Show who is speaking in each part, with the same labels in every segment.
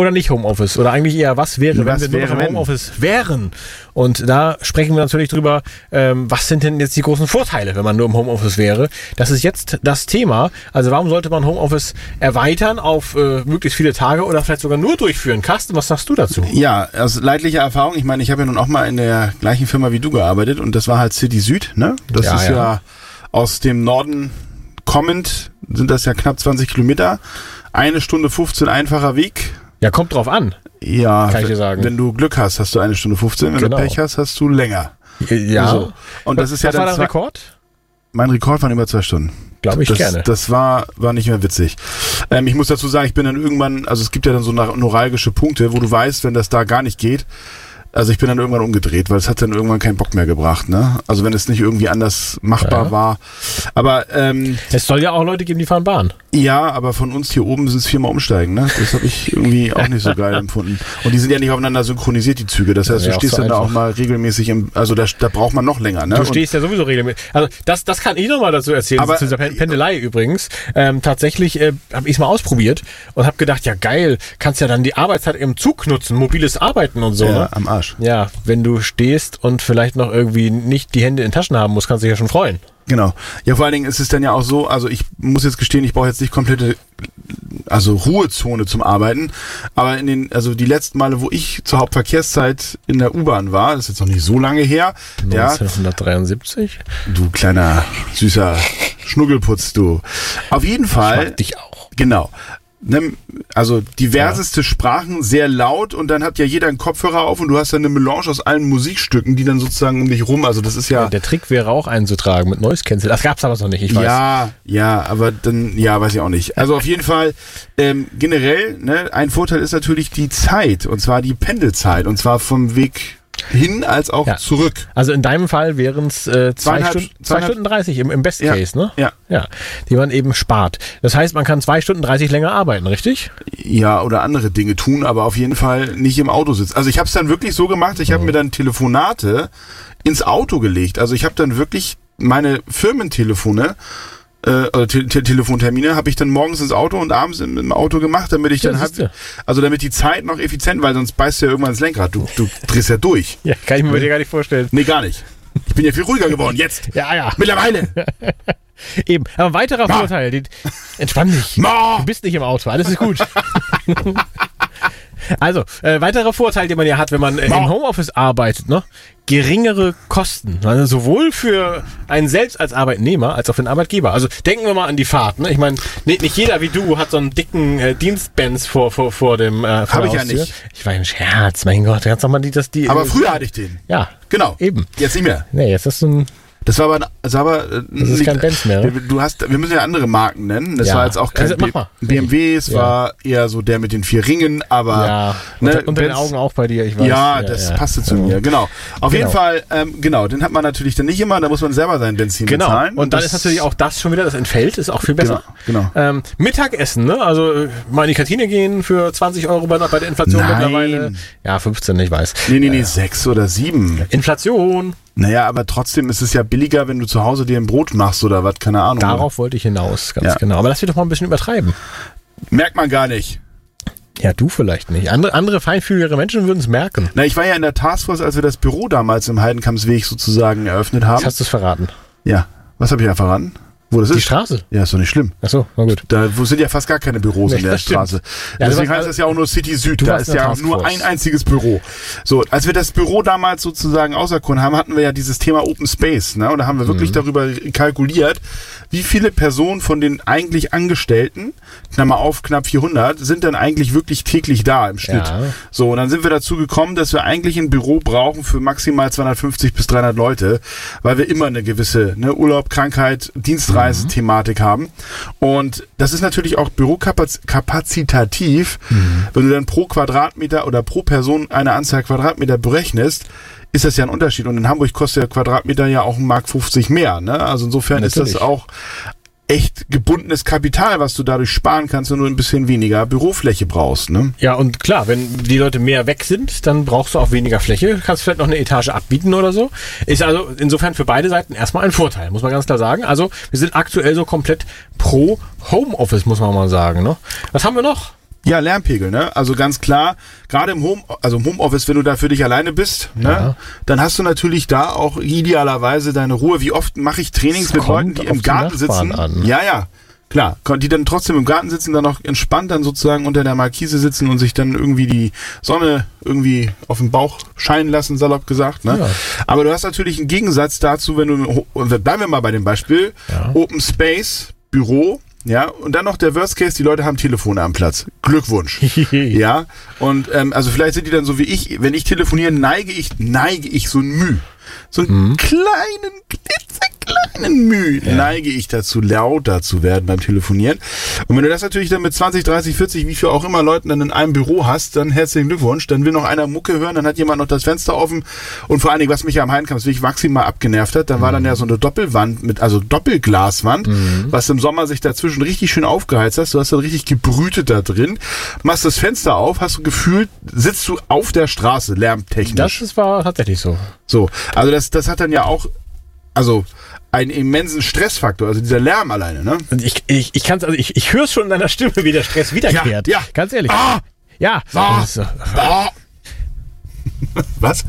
Speaker 1: oder nicht Homeoffice? Oder eigentlich eher, was wäre,
Speaker 2: Was
Speaker 1: wenn wir nur
Speaker 2: wäre,
Speaker 1: noch im? Homeoffice wären? Und da sprechen wir natürlich drüber, ähm, was sind denn jetzt die großen Vorteile, wenn man nur im Homeoffice wäre? Das ist jetzt das Thema. Also warum sollte man Homeoffice erweitern auf äh, möglichst viele Tage oder vielleicht sogar nur durchführen? Carsten, was sagst du dazu?
Speaker 2: Ja, aus leidlicher Erfahrung, ich meine, ich habe ja nun auch mal in der gleichen Firma wie du gearbeitet und das war halt City Süd, ne? Das
Speaker 1: Ja,
Speaker 2: ist
Speaker 1: ja.
Speaker 2: ja. aus dem Norden kommend, sind das ja knapp 20 Kilometer. Eine Stunde 15 einfacher Weg.
Speaker 1: Ja, kommt drauf an.
Speaker 2: Ja,
Speaker 1: Kann ich dir
Speaker 2: wenn-
Speaker 1: sagen.
Speaker 2: wenn du Glück hast, hast du eine Stunde 15. Wenn
Speaker 1: Genau.
Speaker 2: du Pech hast, hast du länger.
Speaker 1: Ja.
Speaker 2: So. Und das ist ja
Speaker 1: was war
Speaker 2: dann
Speaker 1: dein
Speaker 2: zwei-
Speaker 1: Rekord?
Speaker 2: Mein Rekord waren über zwei Stunden.
Speaker 1: Glaube ich
Speaker 2: das,
Speaker 1: gerne.
Speaker 2: Das war, war nicht mehr witzig. Ähm, ich muss dazu sagen, ich bin dann irgendwann, also es gibt ja dann so neuralgische Punkte, wo du weißt, wenn das da gar nicht geht, also ich bin dann irgendwann umgedreht, weil es hat dann irgendwann keinen Bock mehr gebracht, ne? Also wenn es nicht irgendwie anders machbar
Speaker 1: Ja.
Speaker 2: war. Aber ähm,
Speaker 1: es soll ja auch Leute geben, die fahren Bahn.
Speaker 2: ja, aber von uns hier oben sind es viermal umsteigen, ne? Das habe ich irgendwie auch nicht so geil empfunden. Und die sind ja nicht aufeinander synchronisiert, die Züge. Das heißt,
Speaker 1: Ja,
Speaker 2: du stehst
Speaker 1: so
Speaker 2: dann da auch
Speaker 1: einfach.
Speaker 2: mal regelmäßig im, also da, da braucht man noch länger, ne?
Speaker 1: Du
Speaker 2: Und-
Speaker 1: stehst ja sowieso regelmäßig. Also das, das kann ich nochmal dazu erzählen,
Speaker 2: Aber-
Speaker 1: zu dieser Pen Pendelei übrigens. Ähm, tatsächlich äh, habe ich es mal ausprobiert und habe gedacht, ja geil, kannst ja dann die Arbeitszeit im Zug nutzen, mobiles Arbeiten und so.
Speaker 2: ja,
Speaker 1: ne?
Speaker 2: am Arsch.
Speaker 1: Ja, wenn du stehst und vielleicht noch irgendwie nicht die Hände in Taschen haben musst, kannst du dich ja schon freuen.
Speaker 2: Genau. Ja, vor allen Dingen ist es dann ja auch so, also ich muss jetzt gestehen, ich brauche jetzt nicht komplette, also Ruhezone zum Arbeiten, aber in den, also die letzten Male, wo ich zur Hauptverkehrszeit in der U-Bahn war, das ist jetzt noch nicht so lange her, ja,
Speaker 1: 1973?
Speaker 2: du kleiner, süßer Schnuggelputz, du. Auf jeden
Speaker 1: Ich
Speaker 2: Fall,
Speaker 1: mag dich auch.
Speaker 2: genau. Ne, Also diverseste Sprachen, sehr laut und dann hat ja jeder einen Kopfhörer auf und du hast dann eine Melange aus allen Musikstücken, die dann sozusagen um dich rum, also das ist ja...
Speaker 1: Der Trick wäre auch einzutragen mit Noise Cancel. Das gab's aber noch nicht, ich weiß.
Speaker 2: Ja, ja, aber dann, ja, weiß ich auch nicht. Also auf jeden Fall, ähm, generell, ne, ein Vorteil ist natürlich die Zeit, und zwar die Pendelzeit, und zwar vom Weg hin als auch
Speaker 1: Ja.
Speaker 2: zurück.
Speaker 1: Also in deinem Fall wären es äh, zwei, Stunden, zwei Stunden 30 im, im Best
Speaker 2: Ja,
Speaker 1: Case, ne?
Speaker 2: ja.
Speaker 1: Ja, die man eben spart. Das heißt, man kann zwei Stunden 30 länger arbeiten, richtig?
Speaker 2: Ja, oder andere Dinge tun, aber auf jeden Fall nicht im Auto sitzen. Also ich habe es dann wirklich so gemacht, ich habe mir dann Telefonate ins Auto gelegt. Also ich habe dann wirklich meine Firmentelefone äh, oder Te Te Telefontermine habe ich dann morgens ins Auto und abends im, im Auto gemacht, damit ich
Speaker 1: Ja,
Speaker 2: dann hab, also damit die Zeit noch effizient, weil sonst beißt du ja irgendwann ins Lenkrad. Du, du drehst ja durch.
Speaker 1: Ja, kann ich mir bei dir gar nicht vorstellen.
Speaker 2: Nee, gar nicht. Ich bin ja viel ruhiger geworden jetzt.
Speaker 1: Ja, ja.
Speaker 2: Mittlerweile.
Speaker 1: Eben. Aber ein weiterer
Speaker 2: Ma.
Speaker 1: Vorteil. Den, entspann dich.
Speaker 2: Ma.
Speaker 1: Du bist nicht im Auto. Alles ist gut. also, äh, weiterer Vorteil, den man ja hat, wenn man äh, im Homeoffice arbeitet, ne? Geringere Kosten. Also sowohl für einen selbst als Arbeitnehmer als auch für den Arbeitgeber. Also denken wir mal an die Fahrt. Ne? Ich meine, nicht, nicht jeder wie du hat so einen dicken äh, Dienstbenz vor, vor, vor dem äh, vor
Speaker 2: Hab
Speaker 1: der
Speaker 2: ich ja nicht.
Speaker 1: Ich war ein Scherz, mein Gott. Ganz nochmal die, das die.
Speaker 2: Aber
Speaker 1: äh,
Speaker 2: früher hatte ich den.
Speaker 1: Ja.
Speaker 2: Genau.
Speaker 1: Eben.
Speaker 2: Jetzt nicht mehr.
Speaker 1: Nee, jetzt ist so ein.
Speaker 2: Das war aber, das war aber äh,
Speaker 1: Das ist kein Benz mehr, ne?
Speaker 2: Du hast, wir müssen ja andere Marken nennen. Das
Speaker 1: Ja.
Speaker 2: war jetzt auch kein
Speaker 1: Also.
Speaker 2: BMW, es
Speaker 1: Ja.
Speaker 2: war eher so der mit den vier Ringen, aber
Speaker 1: ja.
Speaker 2: ne,
Speaker 1: unter, unter den
Speaker 2: Benz-
Speaker 1: Augen auch bei dir, ich weiß.
Speaker 2: Ja, das passte zu mir, genau. Auf
Speaker 1: Genau.
Speaker 2: jeden Fall, ähm, genau, den hat man natürlich dann nicht immer, da muss man selber sein Benzin
Speaker 1: Genau.
Speaker 2: bezahlen.
Speaker 1: Und dann
Speaker 2: das-
Speaker 1: ist natürlich auch das schon wieder, das entfällt, ist auch viel besser.
Speaker 2: Genau,
Speaker 1: Ähm, Mittagessen, ne? Also äh, mal in die Kantine gehen für 20 Euro bei, bei der Inflation
Speaker 2: Nein.
Speaker 1: mittlerweile. Ja, 15, ich weiß.
Speaker 2: Nee, nee, nee, sechs oder sieben.
Speaker 1: Inflation,
Speaker 2: Naja, aber trotzdem ist es ja billiger, wenn du zu Hause dir ein Brot machst oder was, keine Ahnung.
Speaker 1: darauf wollte ich hinaus, ganz
Speaker 2: Ja.
Speaker 1: genau. Aber lass wir doch mal ein bisschen übertreiben.
Speaker 2: Merkt man gar nicht.
Speaker 1: Ja, du vielleicht nicht. Andere, andere feinfühligere Menschen würden es merken.
Speaker 2: Na, ich war ja in der Taskforce, als wir das Büro damals im Heidenkampsweg sozusagen eröffnet
Speaker 1: Jetzt
Speaker 2: haben.
Speaker 1: hast du es verraten.
Speaker 2: Ja. Was habe ich ja verraten? Wo das
Speaker 1: Die
Speaker 2: ist?
Speaker 1: Straße.
Speaker 2: Ja, ist doch nicht schlimm.
Speaker 1: Ach so, na gut.
Speaker 2: Da wo sind ja fast gar keine Büros
Speaker 1: Nee,
Speaker 2: in der. Straße.
Speaker 1: Ja,
Speaker 2: Deswegen heißt das ja auch nur City Süd. Da ist ja auch nur ein einziges Büro. So, als wir das Büro damals sozusagen auserkoren haben, hatten wir ja dieses Thema Open Space. Ne? Und da haben wir
Speaker 1: Mhm.
Speaker 2: wirklich darüber kalkuliert, wie viele Personen von den eigentlich Angestellten, Klammer auf, knapp 400, sind dann eigentlich wirklich täglich da im Schnitt.
Speaker 1: Ja.
Speaker 2: So, und dann sind wir dazu gekommen, dass wir eigentlich ein Büro brauchen für maximal 250 bis 300 Leute, weil wir immer eine gewisse ne, Urlaub, Krankheit, Dienstreise Reisepreis-Thematik haben. Und das ist natürlich auch bürokapazitativ, wenn du dann pro Quadratmeter oder pro Person eine Anzahl Quadratmeter berechnest, ist das ja ein Unterschied. Und in Hamburg kostet der Quadratmeter ja auch ein Mark 50 mehr. Ne? Also insofern ist
Speaker 1: Natürlich.
Speaker 2: das auch echt gebundenes Kapital, was du dadurch sparen kannst, wenn du ein bisschen weniger Bürofläche brauchst. Ne?
Speaker 1: Ja, und klar, wenn die Leute mehr weg sind, dann brauchst du auch weniger Fläche, kannst vielleicht noch eine Etage abbieten oder so. Ist also insofern für beide Seiten erstmal ein Vorteil, muss man ganz klar sagen. Also wir sind aktuell so komplett pro Homeoffice, muss man mal sagen. Ne? Was haben wir noch?
Speaker 2: Ja, Lärmpegel, ne? Also ganz klar, gerade im Home, also im Homeoffice, wenn du da für dich alleine bist, ne,
Speaker 1: Ja.
Speaker 2: dann hast du natürlich da auch idealerweise deine Ruhe. Wie oft mache ich Trainings mit Leuten, die im
Speaker 1: die
Speaker 2: Garten
Speaker 1: Nachbarn
Speaker 2: sitzen?
Speaker 1: an.
Speaker 2: Ja, ja. Klar, die dann trotzdem im Garten sitzen, dann noch entspannt dann sozusagen unter der Markise sitzen und sich dann irgendwie die Sonne irgendwie auf den Bauch scheinen lassen, salopp gesagt. Ne?
Speaker 1: Ja.
Speaker 2: Aber du hast natürlich einen Gegensatz dazu, wenn du, bleiben wir mal bei dem Beispiel,
Speaker 1: Ja.
Speaker 2: Open Space, Büro, ja, und dann noch der Worst Case, die Leute haben Telefone am Platz. Glückwunsch. ja, und ähm, also vielleicht sind die dann so wie ich, wenn ich telefoniere, neige ich, neige ich so ein Müh. So einen kleinen, klitzekleinen Müh neige ich dazu, lauter zu werden beim Telefonieren. Und wenn du das natürlich dann mit 20, 30, 40, wie viel auch immer Leuten dann in einem Büro hast, dann herzlichen Glückwunsch. Dann will noch einer Mucke hören, dann hat jemand noch das Fenster offen. Und vor allen Dingen, was mich am Heidenkampf wirklich maximal abgenervt hat, da war dann ja so eine Doppelwand mit, also Doppelglaswand, was im Sommer sich dazwischen richtig schön aufgeheizt hast. Du hast dann richtig gebrütet da drin. Machst das Fenster auf, hast du gefühlt, sitzt du auf der Straße, lärmtechnisch.
Speaker 1: Das war tatsächlich so.
Speaker 2: So, also das, das hat dann ja auch, also einen immensen Stressfaktor, also dieser Lärm alleine, ne?
Speaker 1: Ich, ich, ich kann's, also ich, ich höre schon in deiner Stimme, wie der Stress wiederkehrt.
Speaker 2: Ja, ja.
Speaker 1: Ganz ehrlich.
Speaker 2: Ah!
Speaker 1: Ja.
Speaker 2: Ah!
Speaker 1: Ist, äh,
Speaker 2: Ah! Was?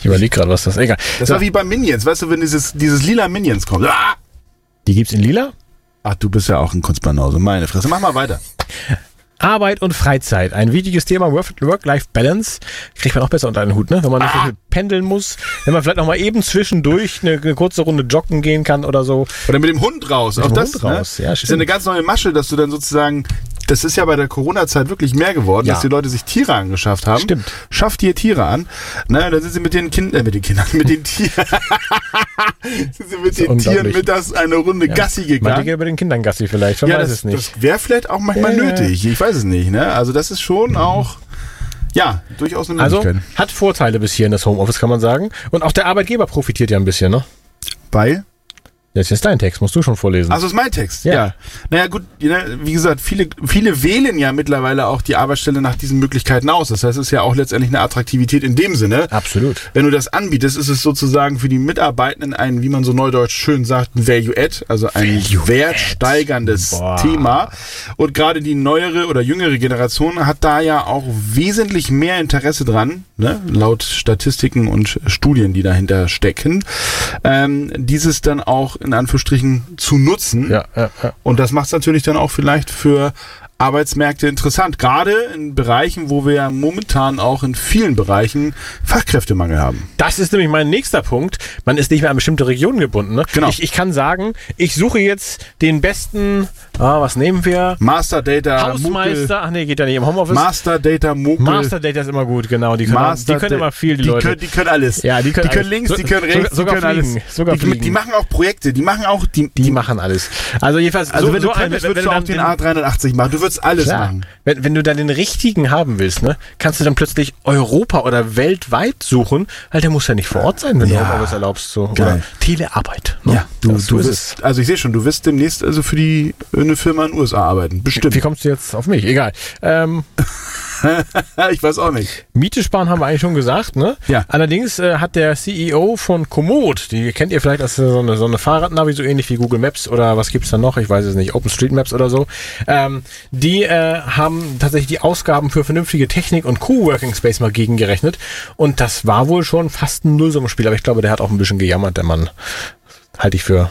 Speaker 1: ich überlege gerade, was das egal.
Speaker 2: Das
Speaker 1: So,
Speaker 2: war wie bei Minions, weißt du, wenn dieses, dieses lila Minions kommt. Ah!
Speaker 1: die gibt's in lila?
Speaker 2: Ach, du bist ja auch ein Kunstbanause, meine Fresse. Mach mal weiter.
Speaker 1: Arbeit und Freizeit. Ein wichtiges Thema, Work- Work-Life-Balance. Kriegt man auch besser unter einen Hut, ne? Wenn man nicht so
Speaker 2: Ah.
Speaker 1: viel pendeln muss. Wenn man vielleicht noch mal eben zwischendurch eine, eine kurze Runde joggen gehen kann oder so.
Speaker 2: Oder mit dem Hund raus.
Speaker 1: Mit
Speaker 2: auch
Speaker 1: dem
Speaker 2: das
Speaker 1: Hund
Speaker 2: ne?
Speaker 1: raus, ja,
Speaker 2: ist ja
Speaker 1: stimmt.
Speaker 2: eine ganz neue Masche, dass du dann sozusagen, das ist ja bei der Corona-Zeit wirklich mehr geworden,
Speaker 1: Ja.
Speaker 2: dass die Leute sich Tiere angeschafft haben.
Speaker 1: Stimmt.
Speaker 2: Schafft dir Tiere an. Ne, dann sind sie mit den Kindern, äh, mit den Kindern, mit den Tieren, sind sie mit den Tieren mittags eine Runde Gassi
Speaker 1: Meinte
Speaker 2: gegangen.
Speaker 1: ich über den Kindern Gassi vielleicht. Man
Speaker 2: Ja,
Speaker 1: weiß
Speaker 2: das,
Speaker 1: es nicht.
Speaker 2: das wäre vielleicht auch manchmal
Speaker 1: Ja, ja.
Speaker 2: nötig. Ich weiß es nicht. Ne? Also das ist schon auch, ja, durchaus eine
Speaker 1: Also
Speaker 2: Möglichkeit.
Speaker 1: hat Vorteile bis hier in das Homeoffice, kann man sagen. Und auch der Arbeitgeber profitiert ja ein bisschen, ne?
Speaker 2: Weil?
Speaker 1: Jetzt ist dein Text, musst du schon vorlesen.
Speaker 2: Also ist mein Text,
Speaker 1: Ja.
Speaker 2: ja. Naja gut, ne, wie gesagt, viele, viele wählen ja mittlerweile auch die Arbeitsstelle nach diesen Möglichkeiten aus. Das heißt, es ist ja auch letztendlich eine Attraktivität in dem Sinne.
Speaker 1: Absolut.
Speaker 2: Wenn du das anbietest, ist es sozusagen für die Mitarbeitenden ein, wie man so neudeutsch schön sagt, ein Value-Add, also ein wertsteigerndes
Speaker 1: Boah.
Speaker 2: Thema. Und gerade die neuere oder jüngere Generation hat da ja auch wesentlich mehr Interesse dran, ne? laut Statistiken und Studien, die dahinter stecken, ähm, dieses dann auch in Anführungsstrichen zu nutzen.
Speaker 1: Ja, ja, ja.
Speaker 2: Und das macht es natürlich dann auch vielleicht für Arbeitsmärkte interessant. Gerade in Bereichen, wo wir ja momentan auch in vielen Bereichen Fachkräftemangel haben.
Speaker 1: Das ist nämlich mein nächster Punkt. Man ist nicht mehr an bestimmte Regionen gebunden. Ne?
Speaker 2: Genau.
Speaker 1: Ich, ich kann sagen, ich suche jetzt den besten, ah, was nehmen wir?
Speaker 2: Master Data
Speaker 1: Hausmeister. Ach nee, geht ja nicht im Homeoffice.
Speaker 2: Master Data Mokel.
Speaker 1: Master Data ist immer gut, genau. Die können,
Speaker 2: Master
Speaker 1: die können immer viel, die,
Speaker 2: die
Speaker 1: Leute.
Speaker 2: Können, die können alles.
Speaker 1: Ja, die können alles.
Speaker 2: links,
Speaker 1: So-
Speaker 2: die können rechts,
Speaker 1: sogar
Speaker 2: die können
Speaker 1: fliegen.
Speaker 2: alles.
Speaker 1: Sogar
Speaker 2: die,
Speaker 1: fliegen.
Speaker 2: die machen auch Projekte, die machen auch die,
Speaker 1: die machen alles. Also jedenfalls,
Speaker 2: also
Speaker 1: so,
Speaker 2: wenn
Speaker 1: so
Speaker 2: du
Speaker 1: ein-
Speaker 2: könntest,
Speaker 1: wenn,
Speaker 2: würdest
Speaker 1: wenn
Speaker 2: du auch den, A380 machen. Du würdest alles
Speaker 1: Klar.
Speaker 2: machen.
Speaker 1: Wenn, wenn du dann den richtigen haben willst, ne, kannst du dann plötzlich Europa oder weltweit suchen, weil der muss ja nicht vor Ort sein, wenn
Speaker 2: Ja.
Speaker 1: du Homeoffice erlaubst. So. Oder. Telearbeit. Ne?
Speaker 2: Ja, du,
Speaker 1: Das- so
Speaker 2: du wirst, also ich sehe schon, du wirst demnächst also für die eine Firma in den USA arbeiten. Bestimmt.
Speaker 1: Wie kommst du jetzt auf mich? Egal. Ähm,
Speaker 2: ich weiß auch nicht.
Speaker 1: Miete sparen haben wir eigentlich schon gesagt, ne?
Speaker 2: Ja.
Speaker 1: Allerdings äh, hat der CEO von Komoot, die kennt ihr vielleicht als so eine, so eine Fahrradnavi, so ähnlich wie Google Maps oder was gibt's da noch? Ich weiß es nicht, OpenStreetMaps oder so. Ähm, die äh, haben tatsächlich die Ausgaben für vernünftige Technik und Coworking Space mal gegengerechnet. Und das war wohl schon fast ein Nullsummenspiel, aber ich glaube, der hat auch ein bisschen gejammert, der Mann. Halte ich für